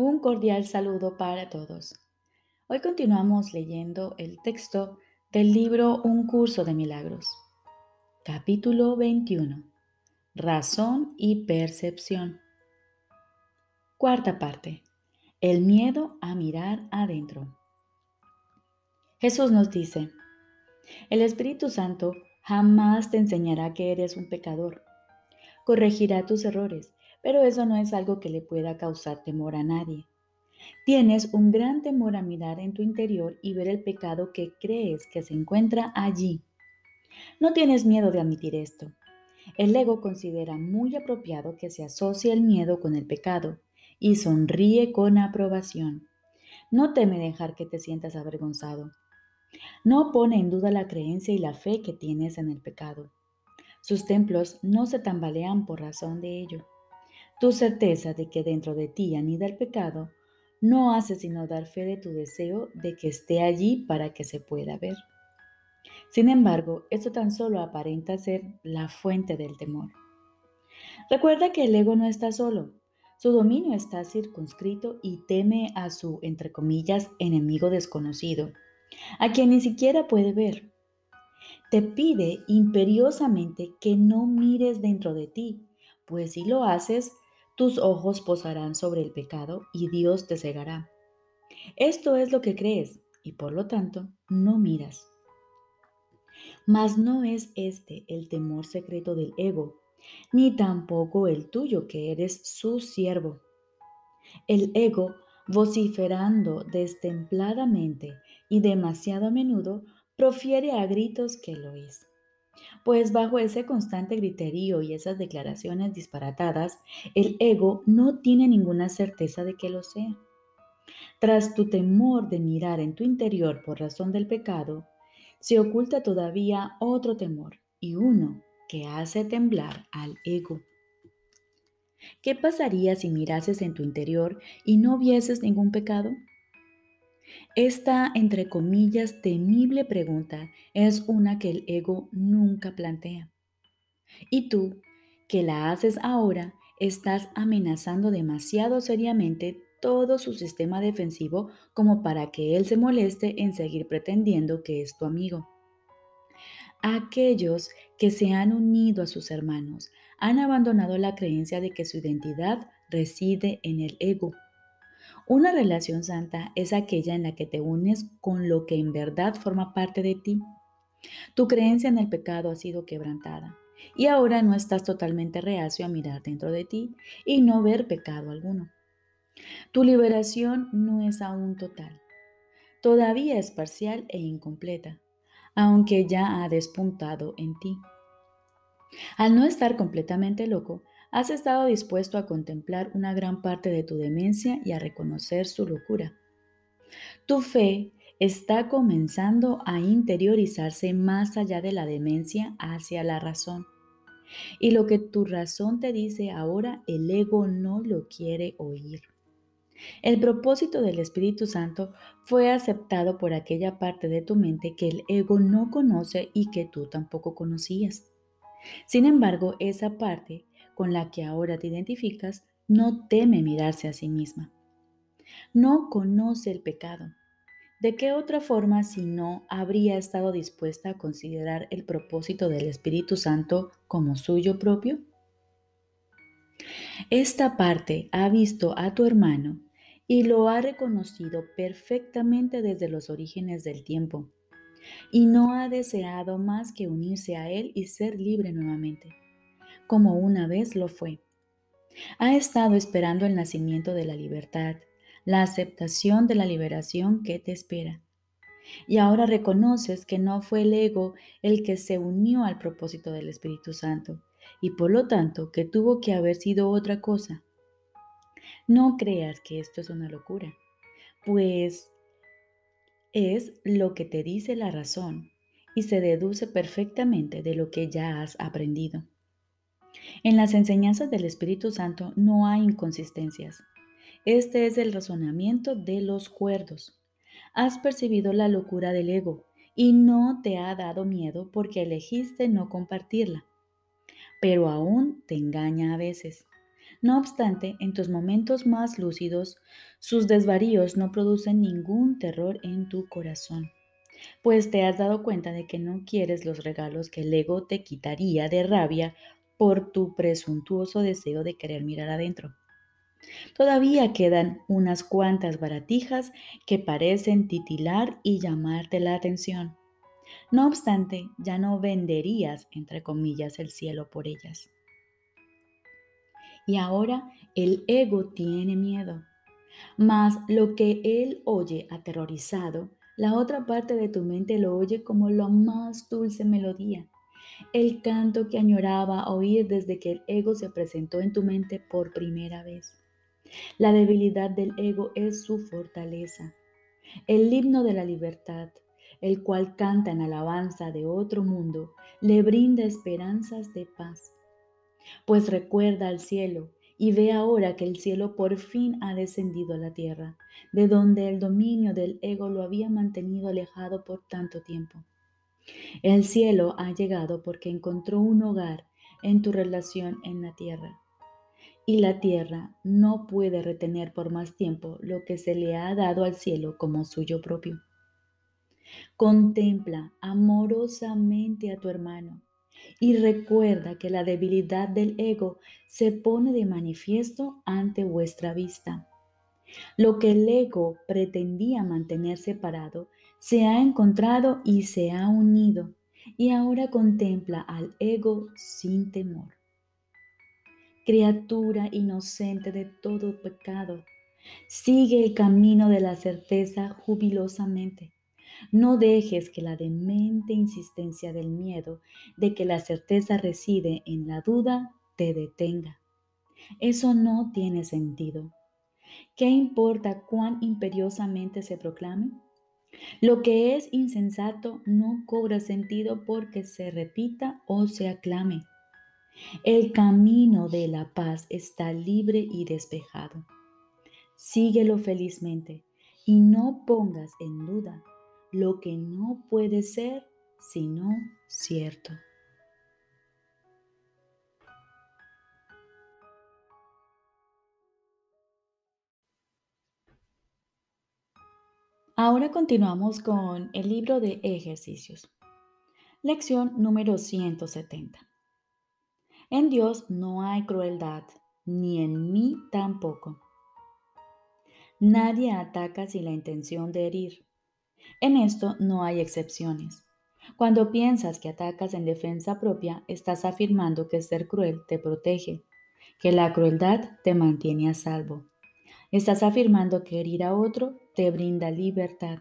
Un cordial saludo para todos. Hoy continuamos leyendo el texto del libro Un curso de milagros. Capítulo 21. Razón y percepción. Cuarta parte. El miedo a mirar adentro. Jesús nos dice, el Espíritu Santo jamás te enseñará que eres un pecador. Corregirá tus errores pero eso no es algo que le pueda causar temor a nadie. Tienes un gran temor a mirar en tu interior y ver el pecado que crees que se encuentra allí. No tienes miedo de admitir esto. El ego considera muy apropiado que se asocie el miedo con el pecado y sonríe con aprobación. No teme dejar que te sientas avergonzado. No pone en duda la creencia y la fe que tienes en el pecado. Sus templos no se tambalean por razón de ello. Tu certeza de que dentro de ti anida el pecado no hace sino dar fe de tu deseo de que esté allí para que se pueda ver. Sin embargo, esto tan solo aparenta ser la fuente del temor. Recuerda que el ego no está solo. Su dominio está circunscrito y teme a su, entre comillas, enemigo desconocido, a quien ni siquiera puede ver. Te pide imperiosamente que no mires dentro de ti, pues si lo haces, tus ojos posarán sobre el pecado y Dios te cegará. Esto es lo que crees y por lo tanto no miras. Mas no es este el temor secreto del ego, ni tampoco el tuyo que eres su siervo. El ego, vociferando destempladamente y demasiado a menudo, profiere a gritos que lo es. Pues bajo ese constante griterío y esas declaraciones disparatadas, el ego no tiene ninguna certeza de que lo sea. Tras tu temor de mirar en tu interior por razón del pecado, se oculta todavía otro temor y uno que hace temblar al ego. ¿Qué pasaría si mirases en tu interior y no vieses ningún pecado? Esta, entre comillas, temible pregunta es una que el ego nunca plantea. Y tú, que la haces ahora, estás amenazando demasiado seriamente todo su sistema defensivo como para que él se moleste en seguir pretendiendo que es tu amigo. Aquellos que se han unido a sus hermanos han abandonado la creencia de que su identidad reside en el ego una relación santa es aquella en la que te unes con lo que en verdad forma parte de ti. Tu creencia en el pecado ha sido quebrantada y ahora no estás totalmente reacio a mirar dentro de ti y no ver pecado alguno. Tu liberación no es aún total. Todavía es parcial e incompleta, aunque ya ha despuntado en ti. Al no estar completamente loco, has estado dispuesto a contemplar una gran parte de tu demencia y a reconocer su locura. Tu fe está comenzando a interiorizarse más allá de la demencia hacia la razón. Y lo que tu razón te dice ahora, el ego no lo quiere oír. El propósito del Espíritu Santo fue aceptado por aquella parte de tu mente que el ego no conoce y que tú tampoco conocías. Sin embargo, esa parte con la que ahora te identificas no teme mirarse a sí misma. No conoce el pecado. ¿De qué otra forma si no habría estado dispuesta a considerar el propósito del Espíritu Santo como suyo propio? Esta parte ha visto a tu hermano y lo ha reconocido perfectamente desde los orígenes del tiempo, y no ha deseado más que unirse a él y ser libre nuevamente como una vez lo fue. Ha estado esperando el nacimiento de la libertad, la aceptación de la liberación que te espera. Y ahora reconoces que no fue el ego el que se unió al propósito del Espíritu Santo, y por lo tanto que tuvo que haber sido otra cosa. No creas que esto es una locura, pues es lo que te dice la razón y se deduce perfectamente de lo que ya has aprendido. En las enseñanzas del Espíritu Santo no hay inconsistencias. Este es el razonamiento de los cuerdos. Has percibido la locura del ego y no te ha dado miedo porque elegiste no compartirla. Pero aún te engaña a veces. No obstante, en tus momentos más lúcidos, sus desvaríos no producen ningún terror en tu corazón, pues te has dado cuenta de que no quieres los regalos que el ego te quitaría de rabia por tu presuntuoso deseo de querer mirar adentro. Todavía quedan unas cuantas baratijas que parecen titilar y llamarte la atención. No obstante, ya no venderías, entre comillas, el cielo por ellas. Y ahora el ego tiene miedo. Mas lo que él oye aterrorizado, la otra parte de tu mente lo oye como la más dulce melodía, el canto que añoraba oír desde que el ego se presentó en tu mente por primera vez. La debilidad del ego es su fortaleza. El himno de la libertad, el cual canta en alabanza de otro mundo, le brinda esperanzas de paz. Pues recuerda al cielo y ve ahora que el cielo por fin ha descendido a la tierra, de donde el dominio del ego lo había mantenido alejado por tanto tiempo. El cielo ha llegado porque encontró un hogar en tu relación en la tierra y la tierra no puede retener por más tiempo lo que se le ha dado al cielo como suyo propio. Contempla amorosamente a tu hermano y recuerda que la debilidad del ego se pone de manifiesto ante vuestra vista. Lo que el ego pretendía mantener separado se ha encontrado y se ha unido y ahora contempla al ego sin temor criatura inocente de todo pecado. Sigue el camino de la certeza jubilosamente. No dejes que la demente insistencia del miedo de que la certeza reside en la duda te detenga. Eso no tiene sentido. ¿Qué importa cuán imperiosamente se proclame? Lo que es insensato no cobra sentido porque se repita o se aclame. El camino de la paz está libre y despejado. Síguelo felizmente y no pongas en duda lo que no puede ser sino cierto. Ahora continuamos con el libro de ejercicios. Lección número 170. En Dios no hay crueldad, ni en mí tampoco. Nadie ataca sin la intención de herir. En esto no hay excepciones. Cuando piensas que atacas en defensa propia, estás afirmando que ser cruel te protege, que la crueldad te mantiene a salvo. Estás afirmando que herir a otro te brinda libertad.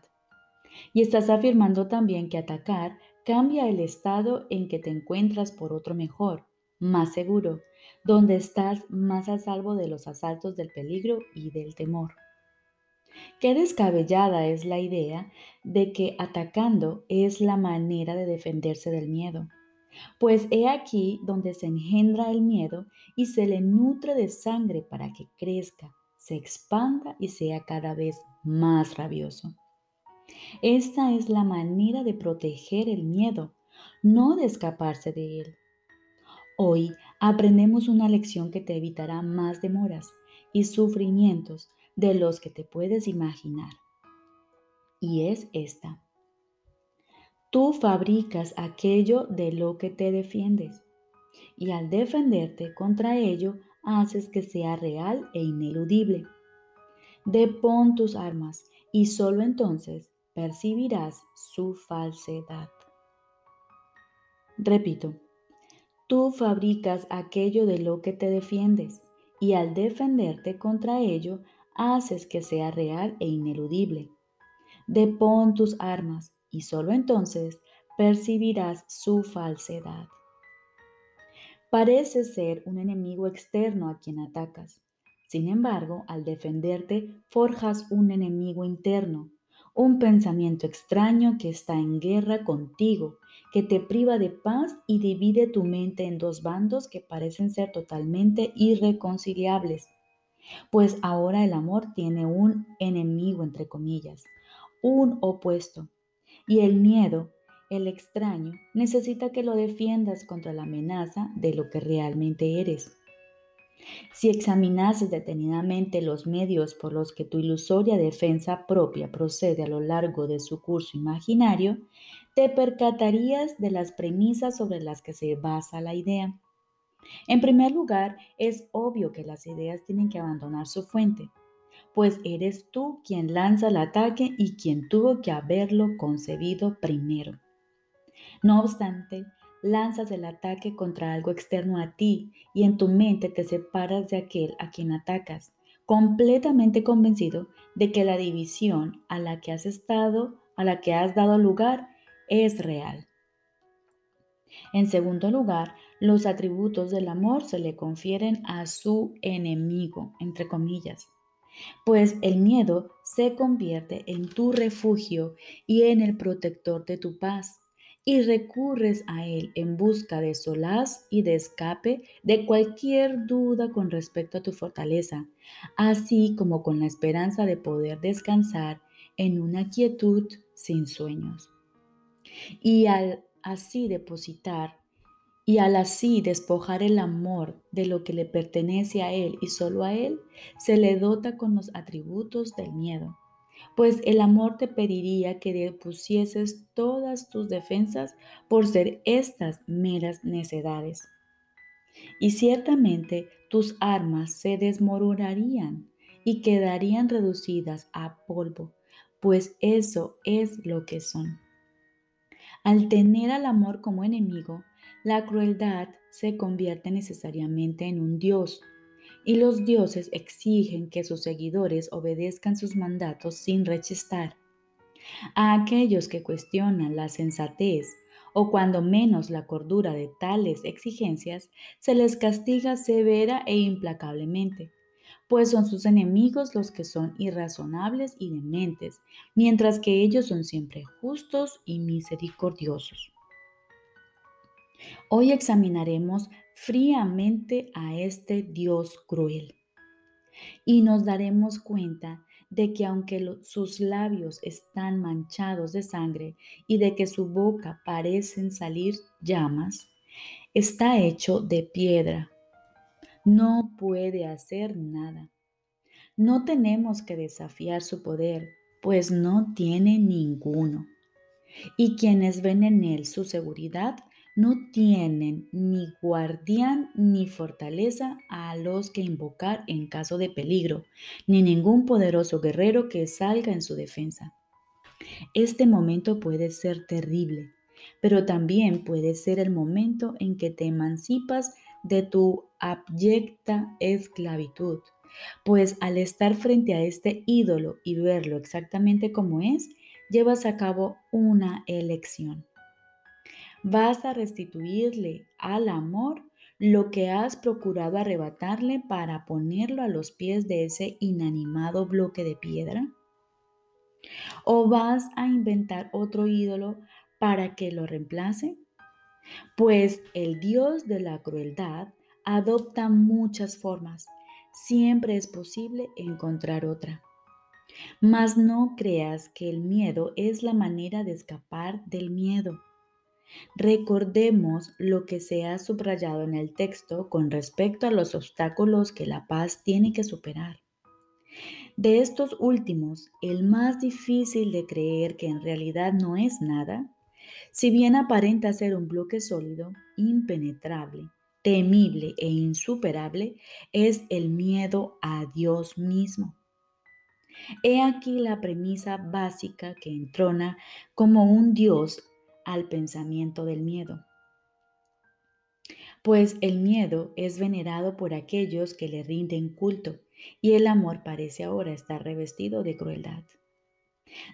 Y estás afirmando también que atacar cambia el estado en que te encuentras por otro mejor, más seguro, donde estás más a salvo de los asaltos del peligro y del temor. Qué descabellada es la idea de que atacando es la manera de defenderse del miedo. Pues he aquí donde se engendra el miedo y se le nutre de sangre para que crezca, se expanda y sea cada vez más rabioso. Esta es la manera de proteger el miedo, no de escaparse de él. Hoy aprendemos una lección que te evitará más demoras y sufrimientos de los que te puedes imaginar. Y es esta. Tú fabricas aquello de lo que te defiendes y al defenderte contra ello haces que sea real e ineludible. Depón tus armas y solo entonces percibirás su falsedad. Repito, Tú fabricas aquello de lo que te defiendes y al defenderte contra ello haces que sea real e ineludible. Depón tus armas y solo entonces percibirás su falsedad. Parece ser un enemigo externo a quien atacas. Sin embargo, al defenderte, forjas un enemigo interno, un pensamiento extraño que está en guerra contigo que te priva de paz y divide tu mente en dos bandos que parecen ser totalmente irreconciliables. Pues ahora el amor tiene un enemigo, entre comillas, un opuesto. Y el miedo, el extraño, necesita que lo defiendas contra la amenaza de lo que realmente eres. Si examinases detenidamente los medios por los que tu ilusoria defensa propia procede a lo largo de su curso imaginario, te percatarías de las premisas sobre las que se basa la idea. En primer lugar, es obvio que las ideas tienen que abandonar su fuente, pues eres tú quien lanza el ataque y quien tuvo que haberlo concebido primero. No obstante, lanzas el ataque contra algo externo a ti y en tu mente te separas de aquel a quien atacas, completamente convencido de que la división a la que has estado, a la que has dado lugar, es real. En segundo lugar, los atributos del amor se le confieren a su enemigo, entre comillas, pues el miedo se convierte en tu refugio y en el protector de tu paz y recurres a Él en busca de solaz y de escape de cualquier duda con respecto a tu fortaleza, así como con la esperanza de poder descansar en una quietud sin sueños. Y al así depositar y al así despojar el amor de lo que le pertenece a Él y solo a Él, se le dota con los atributos del miedo pues el amor te pediría que depusieses todas tus defensas por ser estas meras necedades. Y ciertamente tus armas se desmoronarían y quedarían reducidas a polvo, pues eso es lo que son. Al tener al amor como enemigo, la crueldad se convierte necesariamente en un dios y los dioses exigen que sus seguidores obedezcan sus mandatos sin rechistar. A aquellos que cuestionan la sensatez o cuando menos la cordura de tales exigencias, se les castiga severa e implacablemente, pues son sus enemigos los que son irrazonables y dementes, mientras que ellos son siempre justos y misericordiosos. Hoy examinaremos fríamente a este Dios cruel y nos daremos cuenta de que aunque sus labios están manchados de sangre y de que su boca parecen salir llamas, está hecho de piedra. No puede hacer nada. No tenemos que desafiar su poder, pues no tiene ninguno. Y quienes ven en él su seguridad no tienen ni guardián ni fortaleza a los que invocar en caso de peligro, ni ningún poderoso guerrero que salga en su defensa. Este momento puede ser terrible, pero también puede ser el momento en que te emancipas de tu abyecta esclavitud, pues al estar frente a este ídolo y verlo exactamente como es, llevas a cabo una elección. Vas a restituirle al amor lo que has procurado arrebatarle para ponerlo a los pies de ese inanimado bloque de piedra? ¿O vas a inventar otro ídolo para que lo reemplace? Pues el Dios de la crueldad adopta muchas formas. Siempre es posible encontrar otra. Mas no creas que el miedo es la manera de escapar del miedo. Recordemos lo que se ha subrayado en el texto con respecto a los obstáculos que la paz tiene que superar. De estos últimos, el más difícil de creer que en realidad no es nada, si bien aparenta ser un bloque sólido, impenetrable, temible e insuperable, es el miedo a Dios mismo. He aquí la premisa básica que entrona como un Dios al pensamiento del miedo. Pues el miedo es venerado por aquellos que le rinden culto y el amor parece ahora estar revestido de crueldad.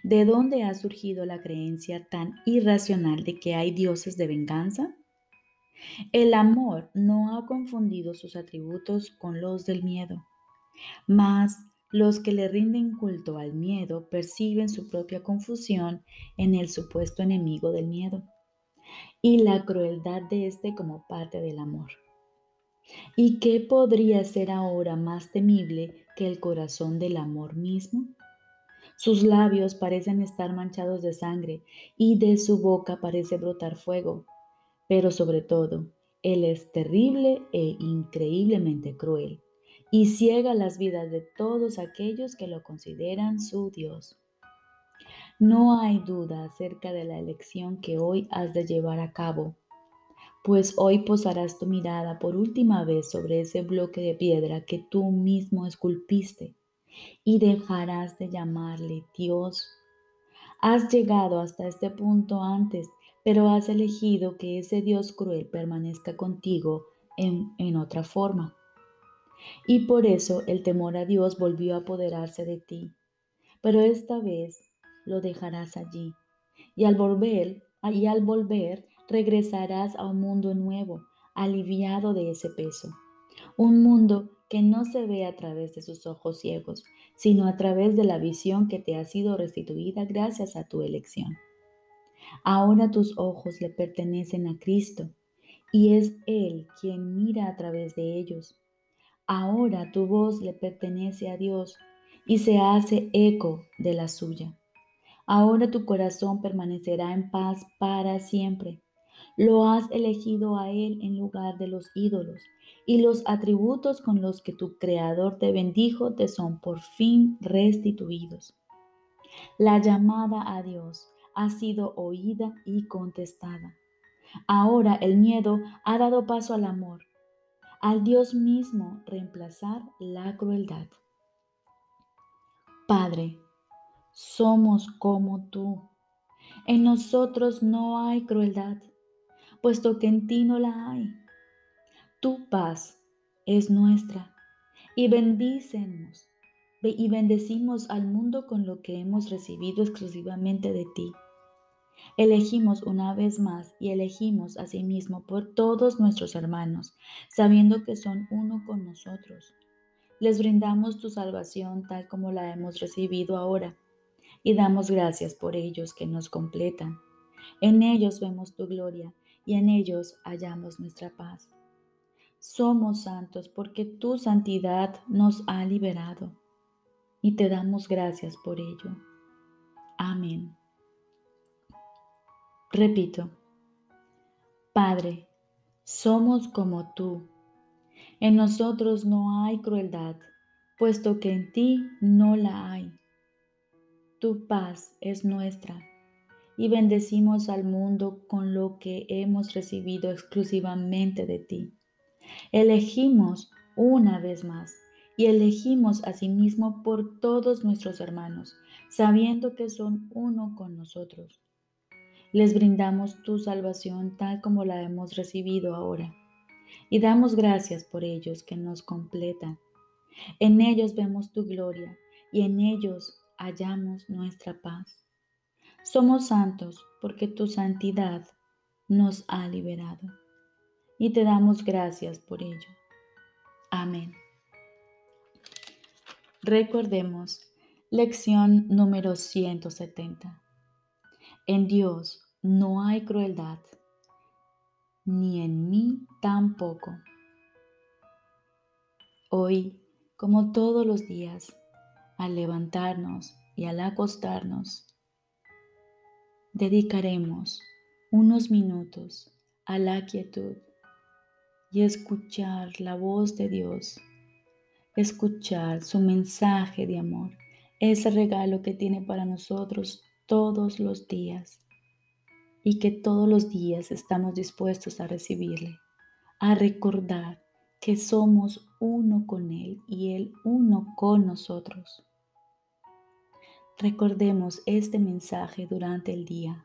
¿De dónde ha surgido la creencia tan irracional de que hay dioses de venganza? El amor no ha confundido sus atributos con los del miedo, mas los que le rinden culto al miedo perciben su propia confusión en el supuesto enemigo del miedo y la crueldad de éste como parte del amor. ¿Y qué podría ser ahora más temible que el corazón del amor mismo? Sus labios parecen estar manchados de sangre y de su boca parece brotar fuego, pero sobre todo, Él es terrible e increíblemente cruel y ciega las vidas de todos aquellos que lo consideran su Dios. No hay duda acerca de la elección que hoy has de llevar a cabo, pues hoy posarás tu mirada por última vez sobre ese bloque de piedra que tú mismo esculpiste y dejarás de llamarle Dios. Has llegado hasta este punto antes pero has elegido que ese Dios cruel permanezca contigo en, en otra forma. Y por eso el temor a Dios volvió a apoderarse de ti. Pero esta vez lo dejarás allí. Y al volver, y al volver regresarás a un mundo nuevo, aliviado de ese peso. Un mundo que no se ve a través de sus ojos ciegos, sino a través de la visión que te ha sido restituida gracias a tu elección. Ahora tus ojos le pertenecen a Cristo y es Él quien mira a través de ellos. Ahora tu voz le pertenece a Dios y se hace eco de la suya. Ahora tu corazón permanecerá en paz para siempre. Lo has elegido a Él en lugar de los ídolos, y los atributos con los que tu Creador te bendijo te son por fin restituidos. La llamada a Dios ha sido oída y contestada. Ahora el miedo ha dado paso al amor, al Dios mismo reemplazar la crueldad. Padre, somos como tú. En nosotros no hay crueldad, puesto que en ti no la hay. Tu paz es nuestra y bendícenos y bendecimos al mundo con lo que hemos recibido exclusivamente de ti. Elegimos una vez más y elegimos a sí mismo por todos nuestros hermanos, sabiendo que son uno con nosotros. Les brindamos tu salvación tal como la hemos recibido ahora y damos gracias por ellos que nos completan. En ellos vemos tu gloria y en ellos hallamos nuestra paz. Somos santos porque tu santidad nos ha liberado y te damos gracias por ello. Amén. Repito, Padre, somos como tú. En nosotros no hay crueldad, puesto que en ti no la hay. Tu paz es nuestra y bendecimos al mundo con lo que hemos recibido exclusivamente de ti. Elegimos una vez más y elegimos a sí mismo por todos nuestros hermanos, sabiendo que son uno con nosotros. Les brindamos tu salvación tal como la hemos recibido ahora. Y damos gracias por ellos que nos completan. En ellos vemos tu gloria y en ellos hallamos nuestra paz. Somos santos porque tu santidad nos ha liberado. Y te damos gracias por ello. Amén. Recordemos, lección número 170. En Dios no hay crueldad, ni en mí tampoco. Hoy, como todos los días, al levantarnos y al acostarnos, dedicaremos unos minutos a la quietud y escuchar la voz de Dios, escuchar su mensaje de amor, ese regalo que tiene para nosotros todos los días y que todos los días estamos dispuestos a recibirle, a recordar que somos uno con Él y Él uno con nosotros. Recordemos este mensaje durante el día.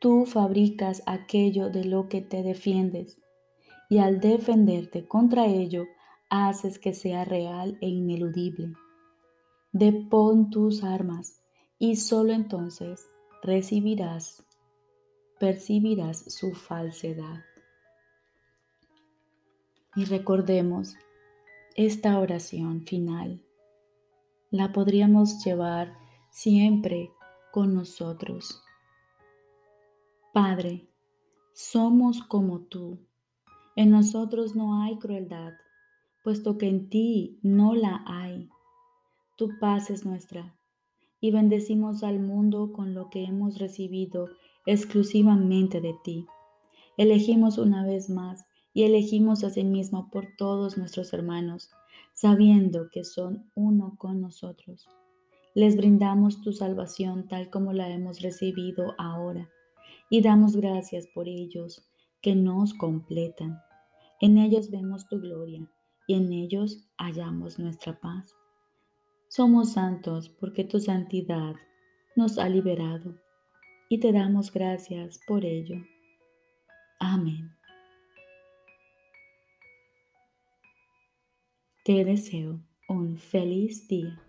Tú fabricas aquello de lo que te defiendes y al defenderte contra ello haces que sea real e ineludible. Depón tus armas y solo entonces recibirás percibirás su falsedad. Y recordemos esta oración final. La podríamos llevar siempre con nosotros. Padre, somos como tú. En nosotros no hay crueldad, puesto que en ti no la hay. Tu paz es nuestra y bendecimos al mundo con lo que hemos recibido exclusivamente de ti. elegimos una vez más y elegimos a sí mismo por todos nuestros hermanos, sabiendo que son uno con nosotros. Les brindamos tu salvación tal como la hemos recibido ahora y damos gracias por ellos que nos completan. En ellos vemos tu gloria y en ellos hallamos nuestra paz. Somos santos porque tu santidad nos ha liberado y te damos gracias por ello. Amén. Te deseo un feliz día.